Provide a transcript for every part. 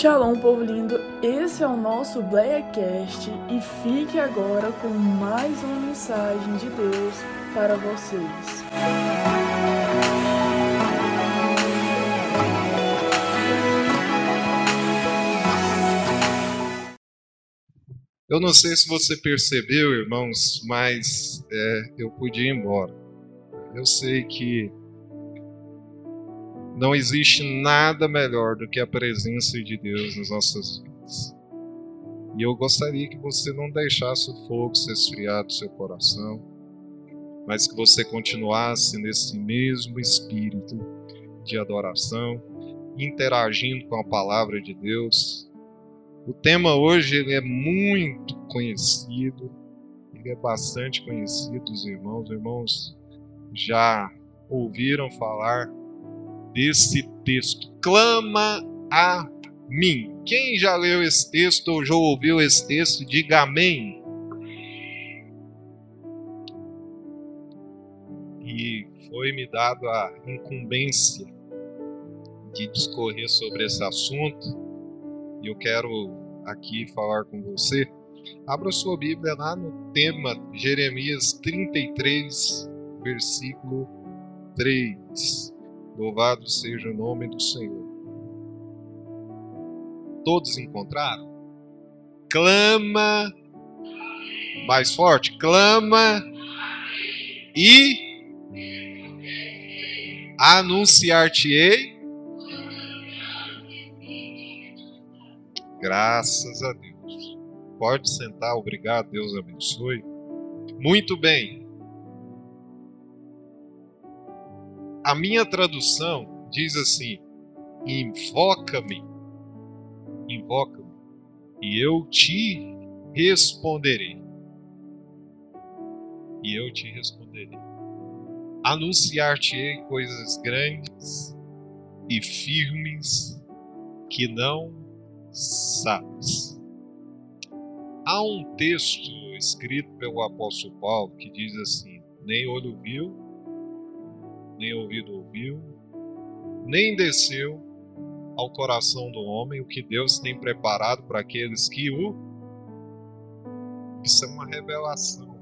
Shalom, povo lindo! Esse é o nosso Blackcast e fique agora com mais uma mensagem de Deus para vocês. Eu não sei se você percebeu, irmãos, mas é, eu podia ir embora. Eu sei que não existe nada melhor do que a presença de Deus nas nossas vidas. E eu gostaria que você não deixasse o fogo se esfriar do seu coração, mas que você continuasse nesse mesmo espírito de adoração, interagindo com a palavra de Deus, o tema hoje ele é muito conhecido, ele é bastante conhecido dos irmãos. Os irmãos já ouviram falar desse texto. Clama a mim. Quem já leu esse texto ou já ouviu esse texto, diga amém. E foi-me dado a incumbência de discorrer sobre esse assunto e eu quero aqui falar com você. Abra sua Bíblia lá no tema Jeremias 33, versículo 3. Louvado seja o nome do Senhor. Todos encontraram? Clama mais forte, clama e anunciar-te-ei Graças a Deus. Pode sentar, obrigado, Deus abençoe. Muito bem. A minha tradução diz assim: invoca-me, invoca-me, e eu te responderei. E eu te responderei. Anunciar-te-ei coisas grandes e firmes que não sabes. Há um texto escrito pelo apóstolo Paulo que diz assim: nem olho viu, nem ouvido ouviu, nem desceu ao coração do homem o que Deus tem preparado para aqueles que o. Isso é uma revelação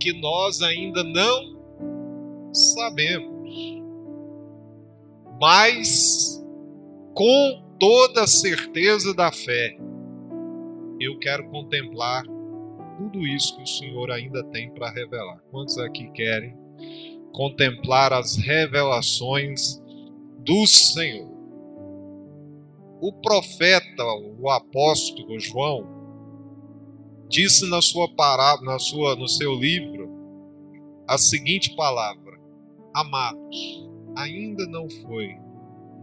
que nós ainda não sabemos. Mas com toda a certeza da fé, eu quero contemplar tudo isso que o Senhor ainda tem para revelar. Quantos aqui querem contemplar as revelações do Senhor? O profeta, o apóstolo João, disse na sua parábola, na sua, no seu livro, a seguinte palavra: Amados, ainda não foi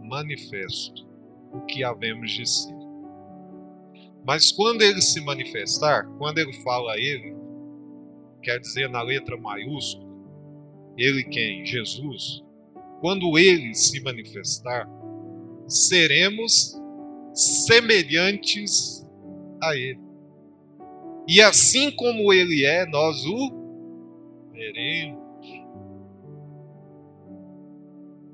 manifesto o que havemos de ser. Mas quando ele se manifestar, quando ele fala a ele, quer dizer na letra maiúscula, ele quem? Jesus. Quando ele se manifestar, seremos semelhantes a ele. E assim como ele é, nós o veremos.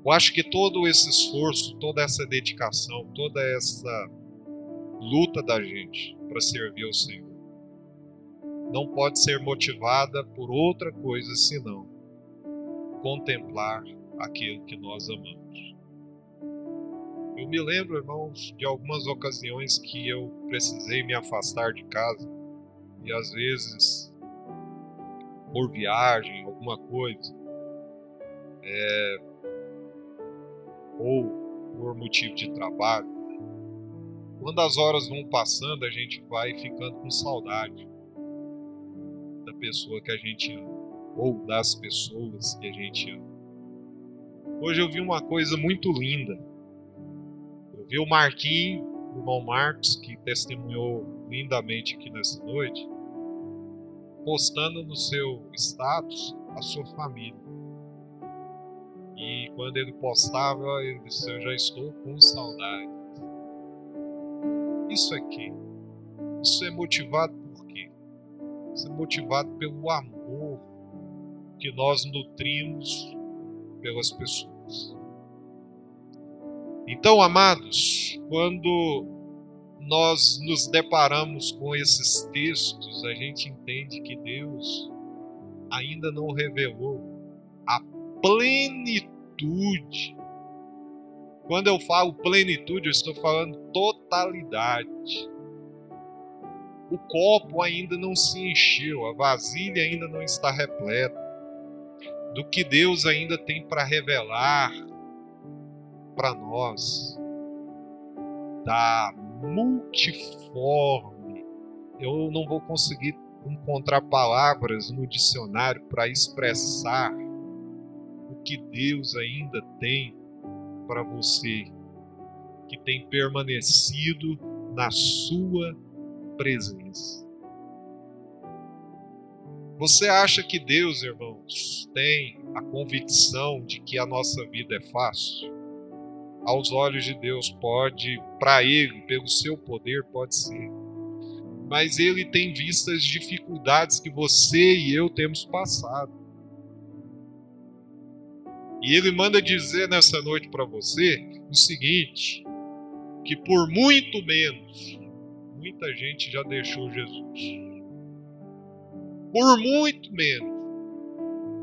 Eu acho que todo esse esforço, toda essa dedicação, toda essa luta da gente para servir ao Senhor não pode ser motivada por outra coisa senão contemplar aquilo que nós amamos. Eu me lembro, irmãos, de algumas ocasiões que eu precisei me afastar de casa e às vezes por viagem, alguma coisa, é, ou por motivo de trabalho. Quando as horas vão passando, a gente vai ficando com saudade da pessoa que a gente ama, ou das pessoas que a gente ama. Hoje eu vi uma coisa muito linda. Eu vi o Marquinhos, o irmão Marcos, que testemunhou lindamente aqui nessa noite, postando no seu status a sua família. E quando ele postava, ele disse: Eu já estou com saudade. Isso aqui, isso é motivado por quê? Isso é motivado pelo amor que nós nutrimos pelas pessoas. Então, amados, quando nós nos deparamos com esses textos, a gente entende que Deus ainda não revelou a plenitude. Quando eu falo plenitude, eu estou falando totalidade. O copo ainda não se encheu, a vasilha ainda não está repleta do que Deus ainda tem para revelar para nós, da multiforme. Eu não vou conseguir encontrar palavras no dicionário para expressar o que Deus ainda tem para você, que tem permanecido na sua presença. Você acha que Deus, irmãos, tem a convicção de que a nossa vida é fácil? Aos olhos de Deus, pode, para Ele, pelo seu poder, pode ser. Mas Ele tem visto as dificuldades que você e eu temos passado. E Ele manda dizer nessa noite para você o seguinte: que por muito menos, muita gente já deixou Jesus por muito menos,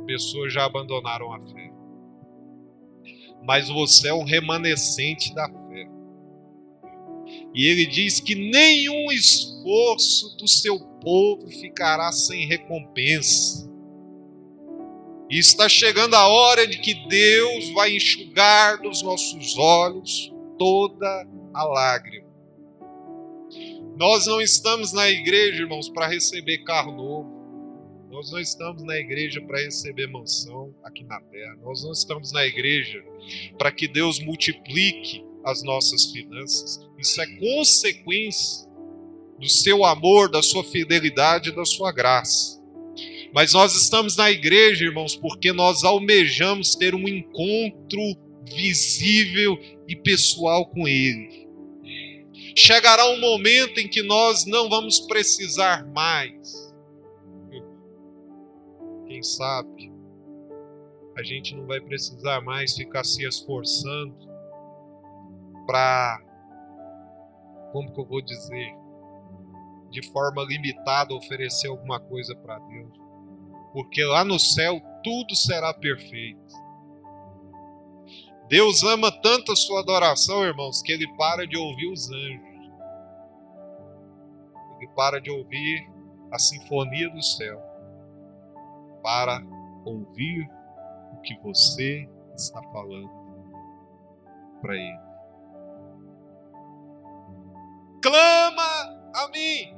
pessoas já abandonaram a fé. Mas você é um remanescente da fé. E ele diz que nenhum esforço do seu povo ficará sem recompensa. E está chegando a hora de que Deus vai enxugar dos nossos olhos toda a lágrima. Nós não estamos na igreja, irmãos, para receber carro novo. Nós não estamos na igreja para receber mansão aqui na terra. Nós não estamos na igreja para que Deus multiplique as nossas finanças. Isso é consequência do seu amor, da sua fidelidade, da sua graça. Mas nós estamos na igreja, irmãos, porque nós almejamos ter um encontro visível e pessoal com Ele. Chegará um momento em que nós não vamos precisar mais quem sabe a gente não vai precisar mais ficar se esforçando para, como que eu vou dizer, de forma limitada oferecer alguma coisa para Deus. Porque lá no céu tudo será perfeito. Deus ama tanto a sua adoração, irmãos, que ele para de ouvir os anjos. Ele para de ouvir a sinfonia do céu para ouvir o que você está falando para Ele. Clama a mim.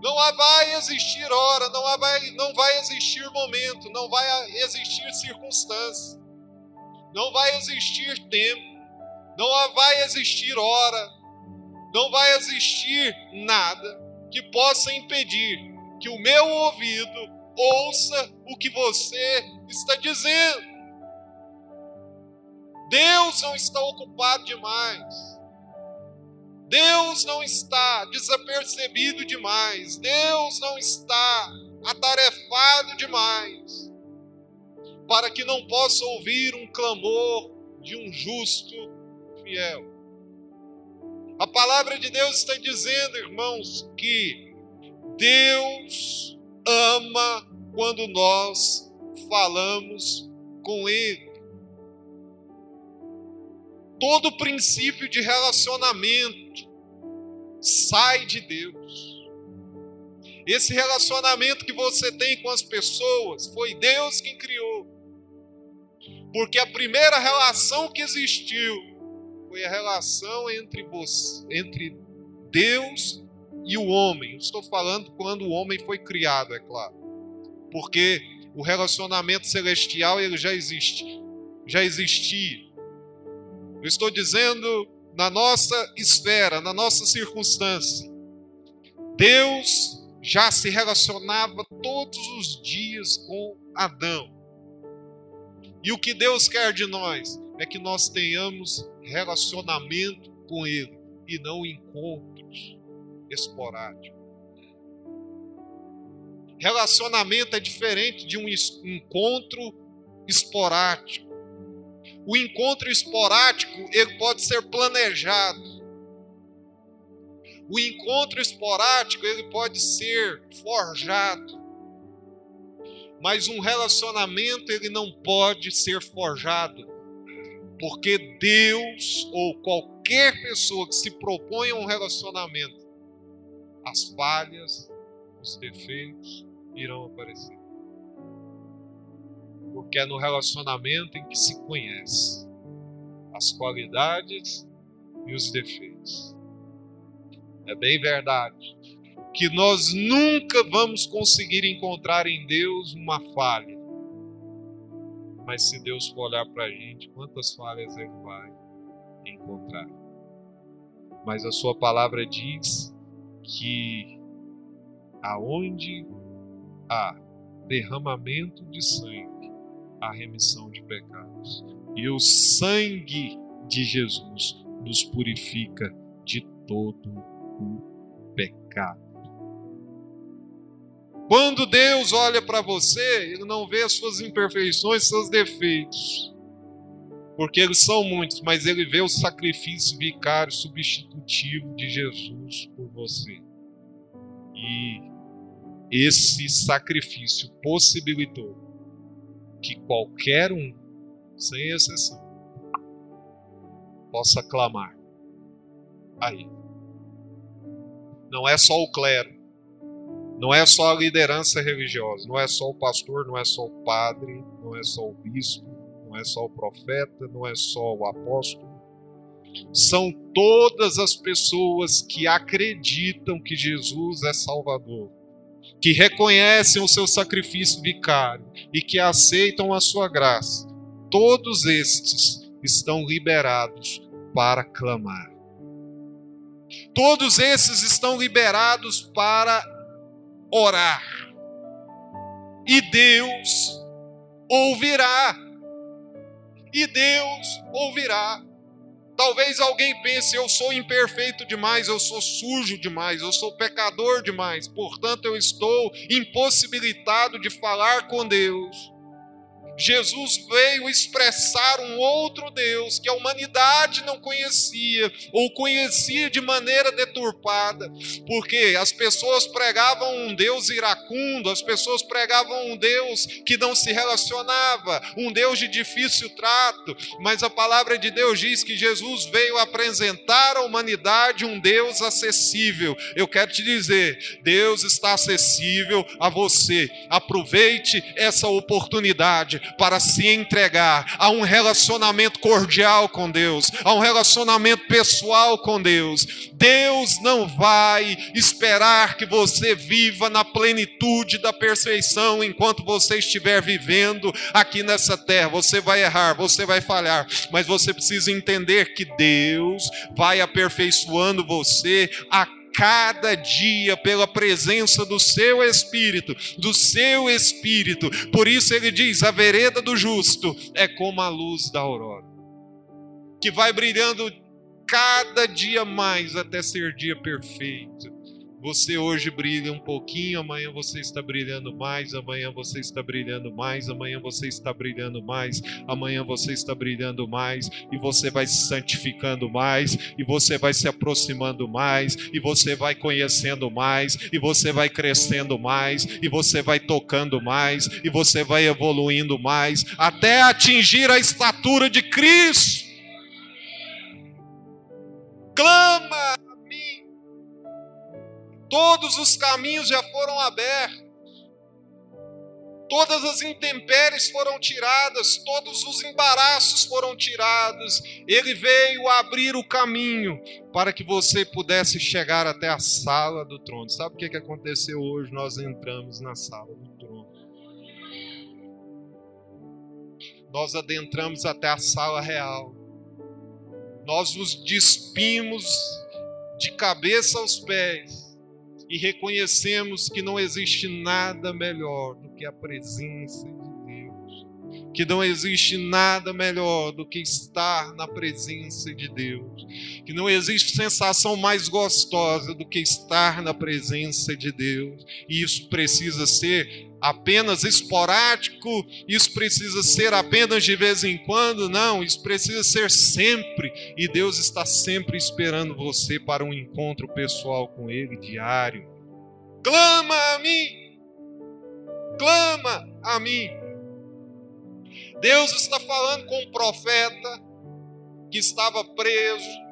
Não vai existir hora, não vai, não vai existir momento, não vai existir circunstância, não vai existir tempo, não vai existir hora, não vai existir nada que possa impedir que o meu ouvido ouça o que você está dizendo. Deus não está ocupado demais. Deus não está desapercebido demais. Deus não está atarefado demais para que não possa ouvir um clamor de um justo fiel. A palavra de Deus está dizendo, irmãos, que Deus ama quando nós falamos com Ele. Todo princípio de relacionamento sai de Deus. Esse relacionamento que você tem com as pessoas foi Deus quem criou. Porque a primeira relação que existiu foi a relação entre, você, entre Deus e o homem. estou falando quando o homem foi criado, é claro. Porque o relacionamento celestial ele já existe, já existia. Eu estou dizendo na nossa esfera, na nossa circunstância. Deus já se relacionava todos os dias com Adão. E o que Deus quer de nós é que nós tenhamos relacionamento com Ele e não encontros esporádico. Relacionamento é diferente de um encontro esporádico. O encontro esporádico, ele pode ser planejado. O encontro esporádico, ele pode ser forjado. Mas um relacionamento, ele não pode ser forjado. Porque Deus ou qualquer pessoa que se propõe a um relacionamento, as falhas, os defeitos irão aparecer porque é no relacionamento em que se conhece as qualidades e os defeitos. É bem verdade que nós nunca vamos conseguir encontrar em Deus uma falha. Mas se Deus for olhar para a gente, quantas falhas Ele vai encontrar? Mas a Sua palavra diz que aonde há derramamento de sangue, a remissão de pecados. E o sangue de Jesus nos purifica de todo o pecado. Quando Deus olha para você, Ele não vê as suas imperfeições, seus defeitos, porque eles são muitos, mas Ele vê o sacrifício vicário substitutivo de Jesus por você. E esse sacrifício possibilitou que qualquer um, sem exceção, possa clamar a Ele. Não é só o clero, não é só a liderança religiosa, não é só o pastor, não é só o padre, não é só o bispo, não é só o profeta, não é só o apóstolo. São todas as pessoas que acreditam que Jesus é Salvador que reconhecem o seu sacrifício vicário e que aceitam a sua graça, todos estes estão liberados para clamar. Todos esses estão liberados para orar. E Deus ouvirá. E Deus ouvirá. Talvez alguém pense: eu sou imperfeito demais, eu sou sujo demais, eu sou pecador demais, portanto eu estou impossibilitado de falar com Deus. Jesus veio expressar um outro Deus que a humanidade não conhecia, ou conhecia de maneira deturpada, porque as pessoas pregavam um Deus iracundo, as pessoas pregavam um Deus que não se relacionava, um Deus de difícil trato, mas a palavra de Deus diz que Jesus veio apresentar à humanidade um Deus acessível. Eu quero te dizer, Deus está acessível a você. Aproveite essa oportunidade para se entregar a um relacionamento cordial com Deus, a um relacionamento pessoal com Deus. Deus não vai esperar que você viva na plenitude da perfeição enquanto você estiver vivendo aqui nessa terra. Você vai errar, você vai falhar, mas você precisa entender que Deus vai aperfeiçoando você a cada dia pela presença do seu Espírito, do seu Espírito. Por isso ele diz: a vereda do justo é como a luz da aurora, que vai brilhando cada dia mais até ser dia perfeito. Você hoje brilha um pouquinho, amanhã você está brilhando mais, amanhã você está brilhando mais, amanhã você está brilhando mais, amanhã você está brilhando mais, e você vai se santificando mais, e você vai se aproximando mais, e você vai conhecendo mais, e você vai crescendo mais, e você vai tocando mais, e você vai evoluindo mais, até atingir a estatura de Cristo. Todos os caminhos já foram abertos. Todas as intempéries foram tiradas, todos os embaraços foram tirados. Ele veio abrir o caminho para que você pudesse chegar até a sala do trono. Sabe o que aconteceu hoje? Nós entramos na sala do trono. Nós adentramos até a sala real. Nós nos despimos de cabeça aos pés e reconhecemos que não existe nada melhor do que a presença de Deus, que não existe nada melhor do que estar na presença de Deus, que não existe sensação mais gostosa do que estar na presença de Deus, e isso precisa ser apenas esporádico, isso precisa ser apenas de vez em quando, não, isso precisa ser sempre, e Deus está sempre esperando você para um encontro pessoal com Ele diário. Clama a mim, clama a mim. Deus está falando com um profeta que estava preso,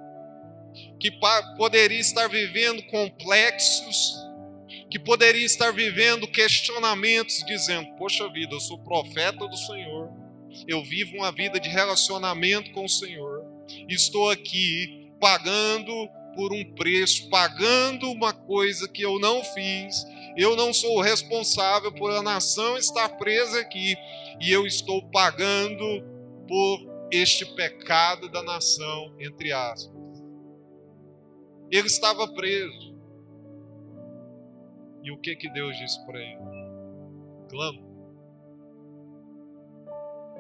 que poderia estar vivendo complexos, que poderia estar vivendo questionamentos, dizendo: Poxa vida, eu sou profeta do Senhor, eu vivo uma vida de relacionamento com o Senhor, estou aqui pagando por um preço, pagando uma coisa que eu não fiz, eu não sou responsável por a nação estar presa aqui, e eu estou pagando por este pecado da nação, entre aspas. Ele estava preso. E o que que Deus disse para ele? Clama.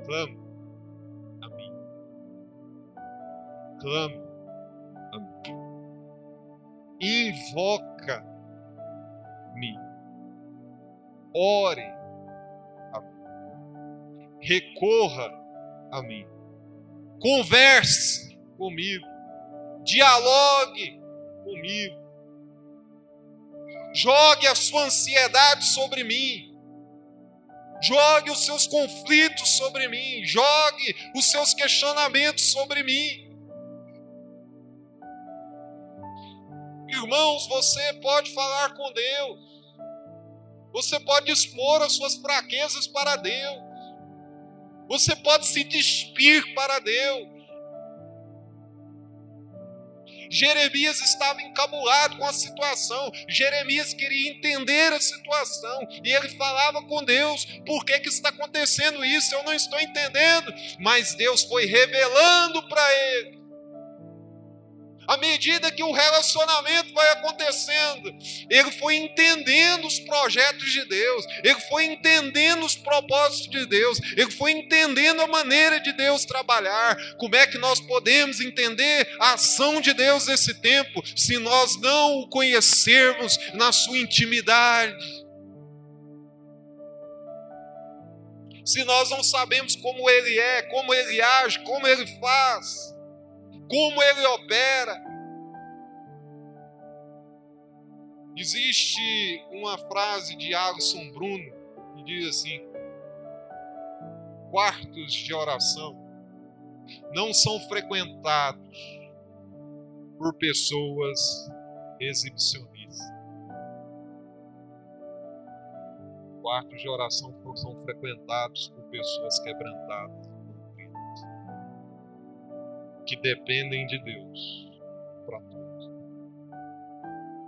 Clama a mim. Clama a mim. Invoca-me. Ore a mim. Recorra a mim. Converse comigo. Dialogue comigo Jogue a sua ansiedade sobre mim. Jogue os seus conflitos sobre mim. Jogue os seus questionamentos sobre mim. Irmãos, você pode falar com Deus. Você pode expor as suas fraquezas para Deus. Você pode se despir para Deus. Jeremias estava encabulado com a situação. Jeremias queria entender a situação e ele falava com Deus: por que, que está acontecendo isso? Eu não estou entendendo. Mas Deus foi revelando para ele à medida que o relacionamento vai acontecendo, ele foi entendendo os projetos de Deus, ele foi entendendo os propósitos de Deus, ele foi entendendo a maneira de Deus trabalhar. Como é que nós podemos entender a ação de Deus nesse tempo se nós não o conhecermos na sua intimidade? Se nós não sabemos como ele é, como ele age, como ele faz como ele opera. Existe uma frase de Alisson Bruno que diz assim: quartos de oração não são frequentados por pessoas exibicionistas. Quartos de oração são frequentados por pessoas quebrantadas que dependem de Deus para tudo.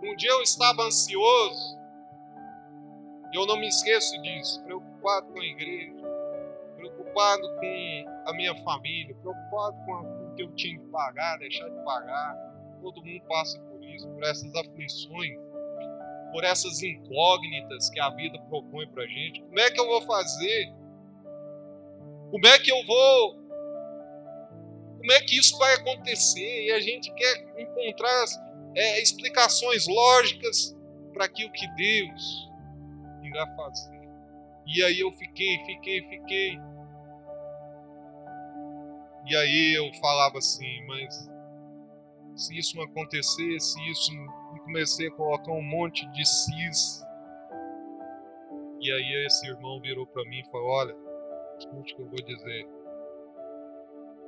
Um dia eu estava ansioso, eu não me esqueço disso, preocupado com a igreja, preocupado com a minha família, preocupado com, o que eu tinha que pagar, deixar de pagar. Todo mundo passa por isso, por essas aflições, por essas incógnitas que a vida propõe para gente. Como é que eu vou fazer? Como é que eu vou como é que isso vai acontecer? E a gente quer encontrar é, explicações lógicas para aquilo que Deus irá fazer. E aí eu fiquei, fiquei, fiquei. E aí eu falava assim, mas se isso não acontecer, se isso e comecei a colocar um monte de cis. E aí esse irmão virou para mim e falou: Olha, escute o que eu vou dizer.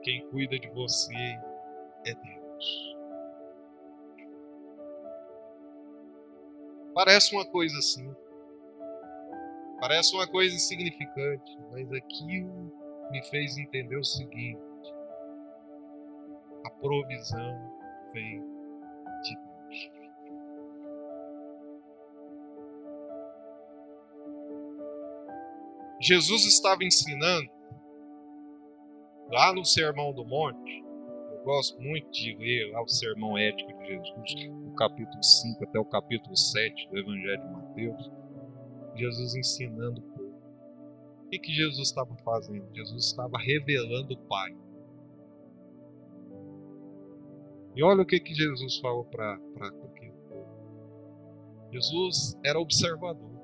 Quem cuida de você é Deus. Parece uma coisa assim. Parece uma coisa insignificante, mas aquilo me fez entender o seguinte: a provisão vem de Deus. Jesus estava ensinando lá no Sermão do Monte, eu gosto muito de ler lá o Sermão Ético de Jesus, do capítulo 5 até o capítulo 7 do Evangelho de Mateus, Jesus ensinando o povo. O que, que Jesus estava fazendo? Jesus estava revelando o Pai. E olha o que, que Jesus falou para aquele povo. Jesus era observador.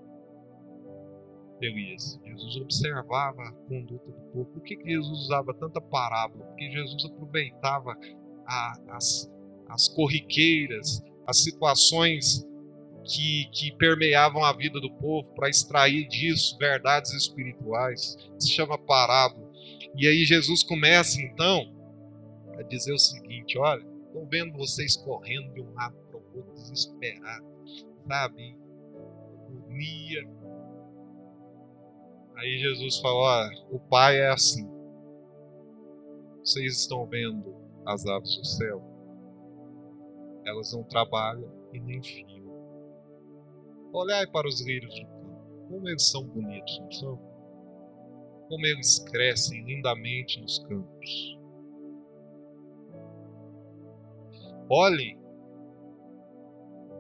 Elias. Jesus observava a conduta do povo. Por que, que Jesus usava tanta parábola? Porque Jesus aproveitava a, as, as corriqueiras, as situações que, que permeavam a vida do povo para extrair disso verdades espirituais. Se chama parábola. E aí Jesus começa então a dizer o seguinte: olha, estou vendo vocês correndo de um lado para o outro, desesperados, sabe? Agonia. Aí Jesus fala: olha, o Pai é assim. Vocês estão vendo as aves do céu? Elas não trabalham e nem fiam. Olhai para os lírios do campo, como eles são bonitos, não são? Como eles crescem lindamente nos campos. Olhem.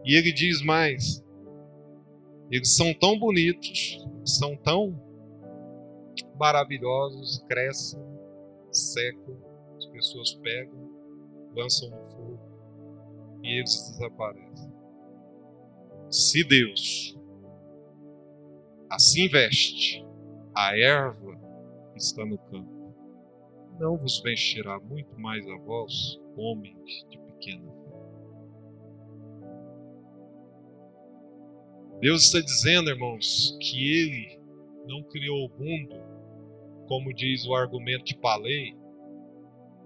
E ele diz mais: eles são tão bonitos, são tão maravilhosos, crescem, secam, as pessoas pegam, lançam no fogo e eles desaparecem. Se Deus assim veste a erva que está no campo, não vos vestirá muito mais a vós, homens de pequena fé. Deus está dizendo, irmãos, que Ele não criou o mundo, como diz o argumento de Palei,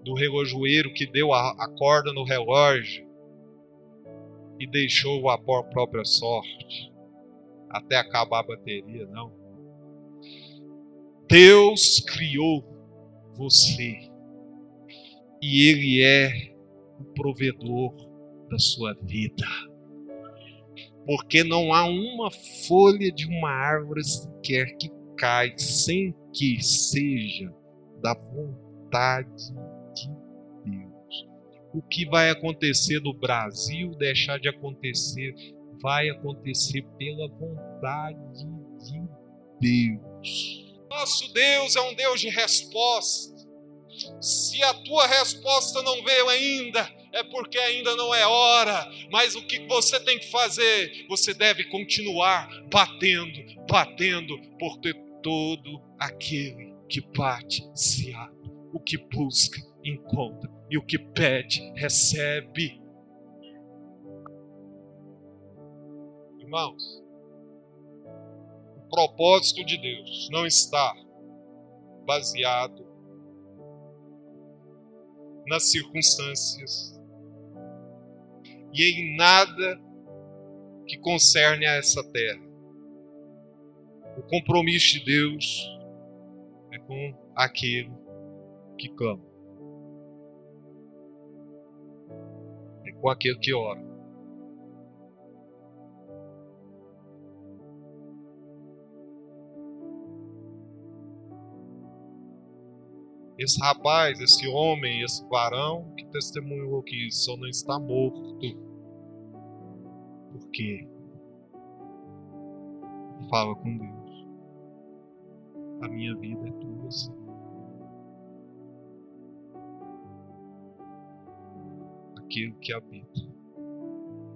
do relojoeiro que deu a, a corda no relógio e deixou a própria sorte até acabar a bateria, não. Deus criou você e Ele é o provedor da sua vida. Porque não há uma folha de uma árvore sequer que cai sem que seja da vontade o que vai acontecer no Brasil deixar de acontecer, vai acontecer pela vontade de Deus. Nosso Deus é um Deus de resposta. Se a tua resposta não veio ainda, é porque ainda não é hora. Mas o que você tem que fazer? Você deve continuar batendo, batendo, porque todo aquele que bate se abre. O que busca, encontra e o que pede, recebe. Irmãos, o propósito de Deus não está baseado nas circunstâncias e em nada que concerne a essa terra. O compromisso de Deus é com aquele que clama. com aquele que ora. Esse rapaz, esse homem, esse varão que testemunhou que só não está morto. Porque fala com Deus. A minha vida é tua, aquele que habita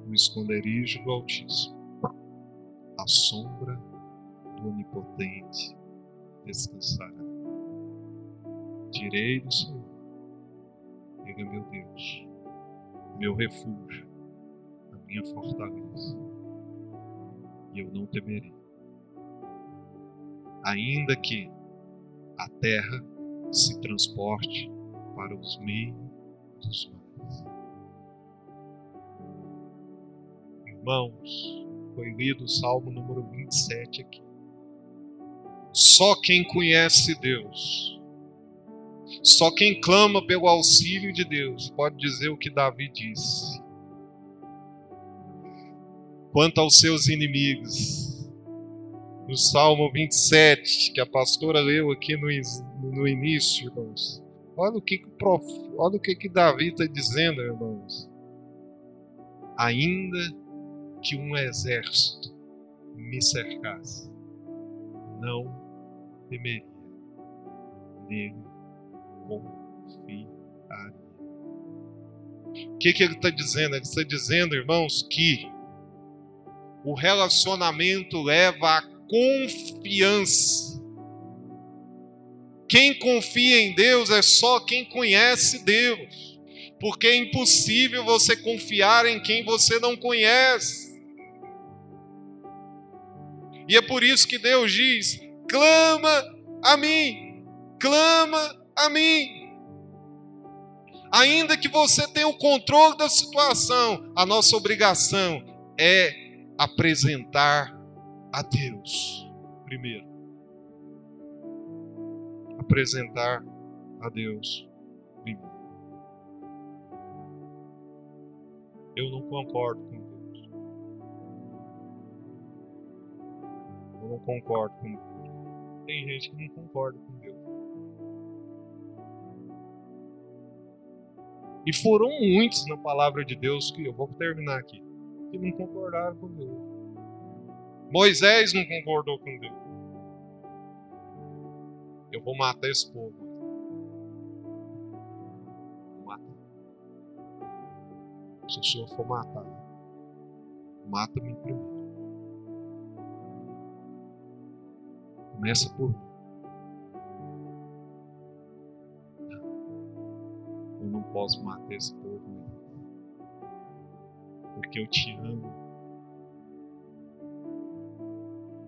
no esconderijo do Altíssimo, a sombra do Onipotente descansará. Direi do Senhor, Ele é meu Deus, meu refúgio, a minha fortaleza, e eu não temerei. Ainda que a terra se transporte para os meios dos mares Irmãos, foi lido o Salmo número 27 aqui. Só quem conhece Deus, só quem clama pelo auxílio de Deus, pode dizer o que Davi disse. Quanto aos seus inimigos, no Salmo 27, que a pastora leu aqui no, no início, irmãos. Olha o que, que, prof... Olha o que, que Davi está dizendo, irmãos. Ainda que um exército me cercasse, não temeria, nele confiaria. O que, que ele está dizendo? Ele está dizendo, irmãos, que o relacionamento leva a confiança. Quem confia em Deus é só quem conhece Deus, porque é impossível você confiar em quem você não conhece. E é por isso que Deus diz: clama a mim, clama a mim. Ainda que você tenha o controle da situação, a nossa obrigação é apresentar a Deus primeiro. Apresentar a Deus primeiro. Eu não concordo com Deus. Eu não concordo com Deus. Tem gente que não concorda com Deus. E foram muitos na palavra de Deus que eu vou terminar aqui, que não concordaram com Deus. Moisés não concordou com Deus. Eu vou matar esse povo. Vou matar. Se o Senhor for matar, mata-me primeiro. Começa por mim. Posso matar esse povo, porque eu te amo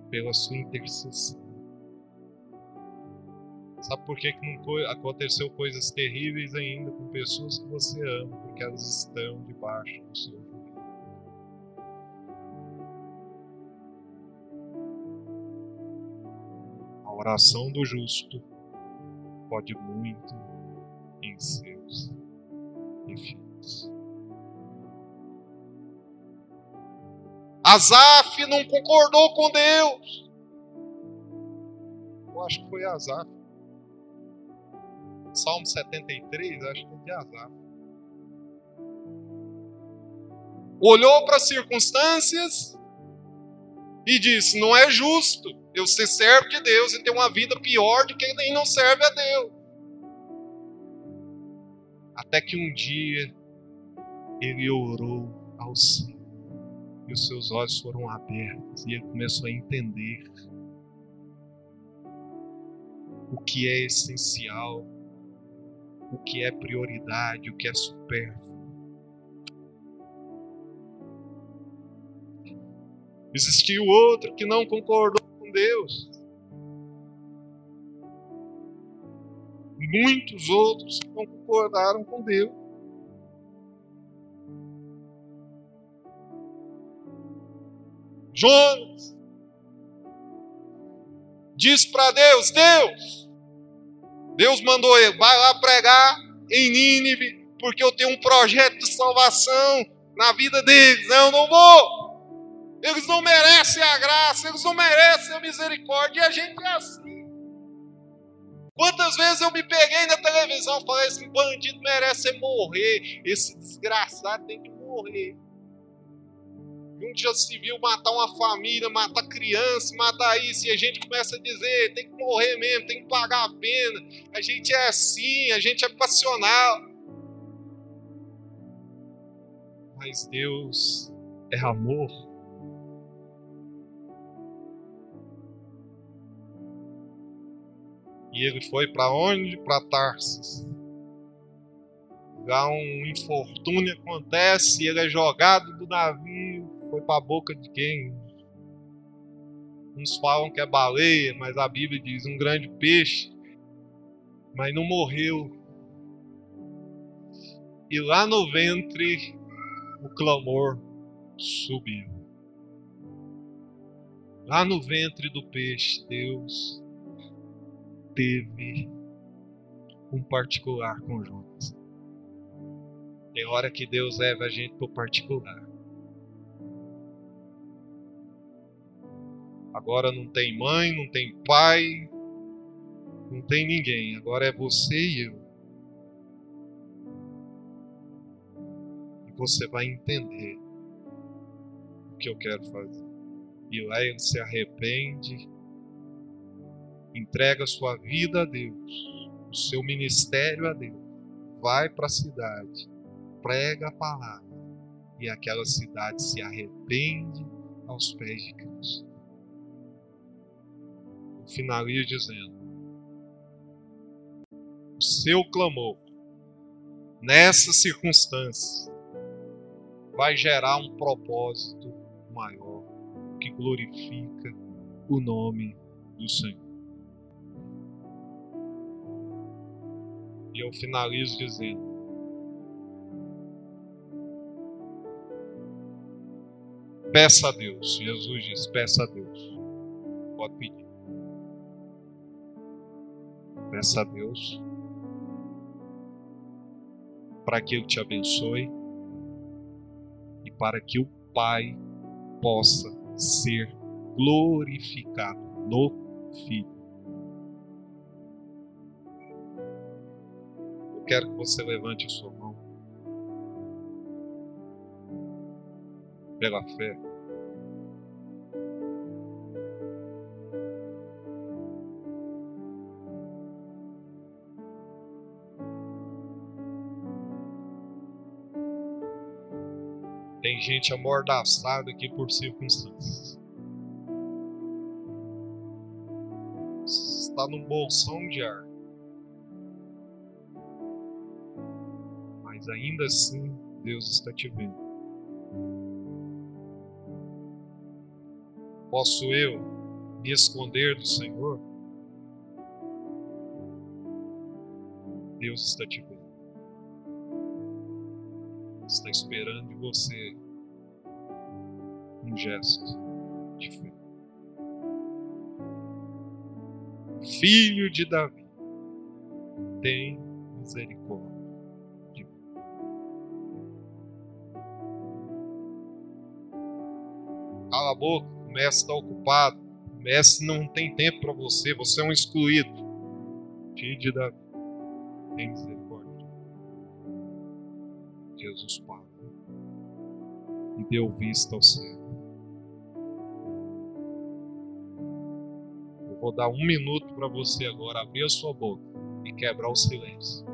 pela sua intercessão. Sabe por que, que não aconteceu coisas terríveis ainda com pessoas que você ama? Porque elas estão debaixo do seu. A oração do justo pode muito em seus filhos. Asaf não concordou com Deus. Eu acho que foi Asaf. Salmo 73, acho que é de Asaf. Olhou para as circunstâncias e disse: Não é justo eu ser servo de Deus e ter uma vida pior de quem não serve a Deus. Até que um dia ele orou ao Senhor e os seus olhos foram abertos e ele começou a entender o que é essencial, o que é prioridade, o que é supérfluo. Existiu outro que não concordou com Deus. Muitos outros que não concordaram com Deus. Jonas diz para Deus: Deus, Deus mandou ele, vai lá pregar em Nínive, porque eu tenho um projeto de salvação na vida deles. Não, eu não vou. Eles não merecem a graça, eles não merecem a misericórdia, e a gente é assim. Quantas vezes eu me peguei na televisão e falei: esse bandido merece morrer, esse desgraçado tem que morrer. Um dia se viu matar uma família, matar criança, matar isso, e a gente começa a dizer: tem que morrer mesmo, tem que pagar a pena. A gente é assim, a gente é passional. Mas Deus é amor. E ele foi para onde? Para Tarsis. Lá um infortúnio acontece, ele é jogado do navio. Foi para a boca de quem? Uns falam que é baleia, mas a Bíblia diz um grande peixe. Mas não morreu. E lá no ventre o clamor subiu. Lá no ventre do peixe, Deus teve um particular com Jonas. Tem hora que Deus leva a gente para o particular. Agora não tem mãe, não tem pai, não tem ninguém. Agora é você e eu. E você vai entender o que eu quero fazer. E lá ele se arrepende entrega sua vida a Deus, o seu ministério a Deus, vai para a cidade, prega a palavra e aquela cidade se arrepende aos pés de Cristo. Finalizo dizendo: o seu clamor, nessas circunstâncias, vai gerar um propósito maior que glorifica o nome do Senhor. E eu finalizo dizendo: peça a Deus. Jesus diz: peça a Deus. Pode pedir. Peça a Deus para que Ele te abençoe e para que o Pai possa ser glorificado no Filho. Quero que você levante a sua mão pela fé. Tem gente amordaçada aqui por circunstâncias. Está num bolsão de ar. Mas ainda assim, Deus está te vendo. Posso eu me esconder do Senhor? Deus está te vendo. Está esperando de você um gesto de fé. Filho de Davi, tem misericórdia Cala a boca, o mestre está ocupado. O mestre não tem tempo para você, você é um excluído. Filho de Davi, tem misericórdia. Jesus Pai e deu vista ao céu. Eu vou dar um minuto para você agora abrir a sua boca e quebrar o silêncio.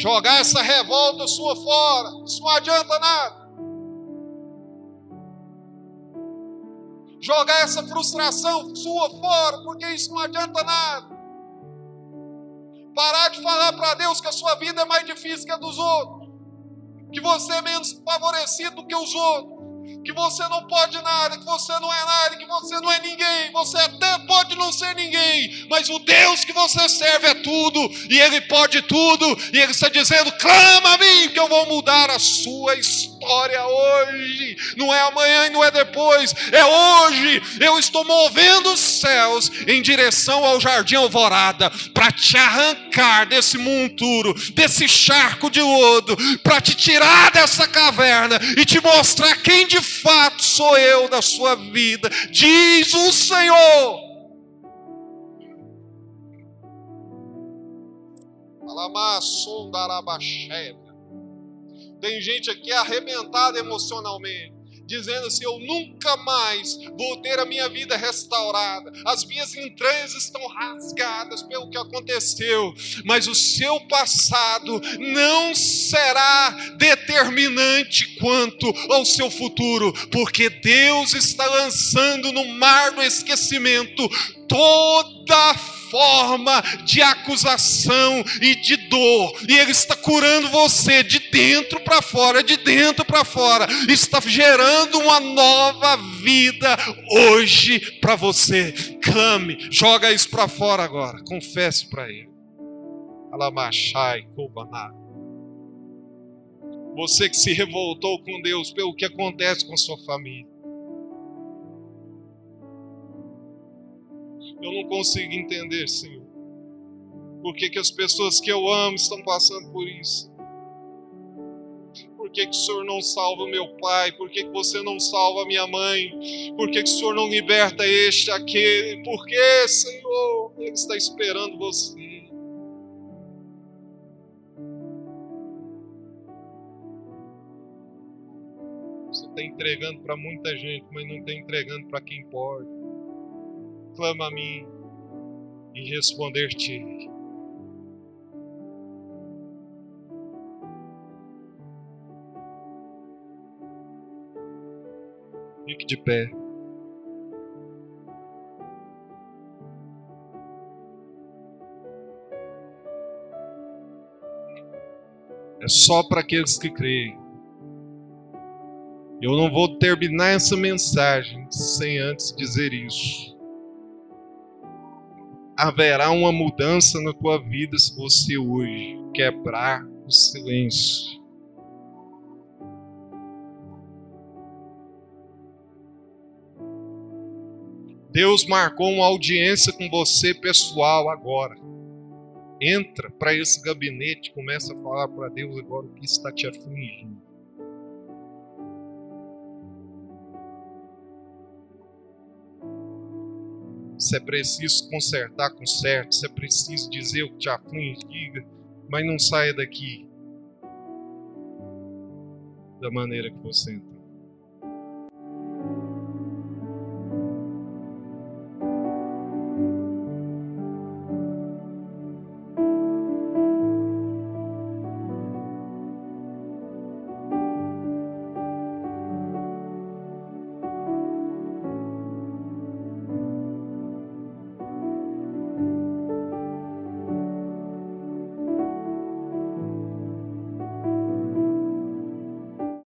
Jogar essa revolta sua fora, isso não adianta nada. Jogar essa frustração sua fora, porque isso não adianta nada. Parar de falar para Deus que a sua vida é mais difícil que a dos outros, que você é menos favorecido do que os outros que você não pode nada, que você não é nada, que você não é ninguém. Você até pode não ser ninguém, mas o Deus que você serve é tudo, e Ele pode tudo, e Ele está dizendo: clama a mim, que eu vou mudar a sua história hoje. Não é amanhã e não é depois, é hoje. Eu estou movendo os céus em direção ao jardim alvorada para te arrancar desse monturo, desse charco de lodo, para te tirar dessa caverna e te mostrar quem de fato sou eu da sua vida, diz o Senhor. Tem gente aqui arrebentada emocionalmente dizendo assim: Eu nunca mais vou ter a minha vida restaurada, as minhas entranhas estão rasgadas pelo que aconteceu, mas o seu passado não será determinante quanto ao seu futuro, porque Deus está lançando no mar do esquecimento toda forma de acusação e de dor, e Ele está curando você de dentro para fora, de dentro para fora, está gerando uma nova vida hoje para você. Clame, joga isso para fora agora, confesse para Ele. Alamachai, Kobaná. Você que se revoltou com Deus pelo que acontece com sua família. Eu não consigo entender, Senhor. Por que, que as pessoas que eu amo estão passando por isso? Por que, que o Senhor não salva meu pai? Por que, que você não salva minha mãe? Por que, que o Senhor não liberta este, aquele? Por que, Senhor? Ele está esperando você. Você está entregando para muita gente, mas não está entregando para quem pode clama a mim e responder-te. Fique de pé. É só para aqueles que creem. Eu não vou terminar essa mensagem sem antes dizer isso. Haverá uma mudança na tua vida se você hoje quebrar o silêncio. Deus marcou uma audiência com você pessoal agora. Entra para esse gabinete, começa a falar para Deus agora o que está te afligindo. Se é preciso consertar, conserte. Se é preciso dizer o que te aflige, diga. Mas não saia daqui da maneira que você entrou.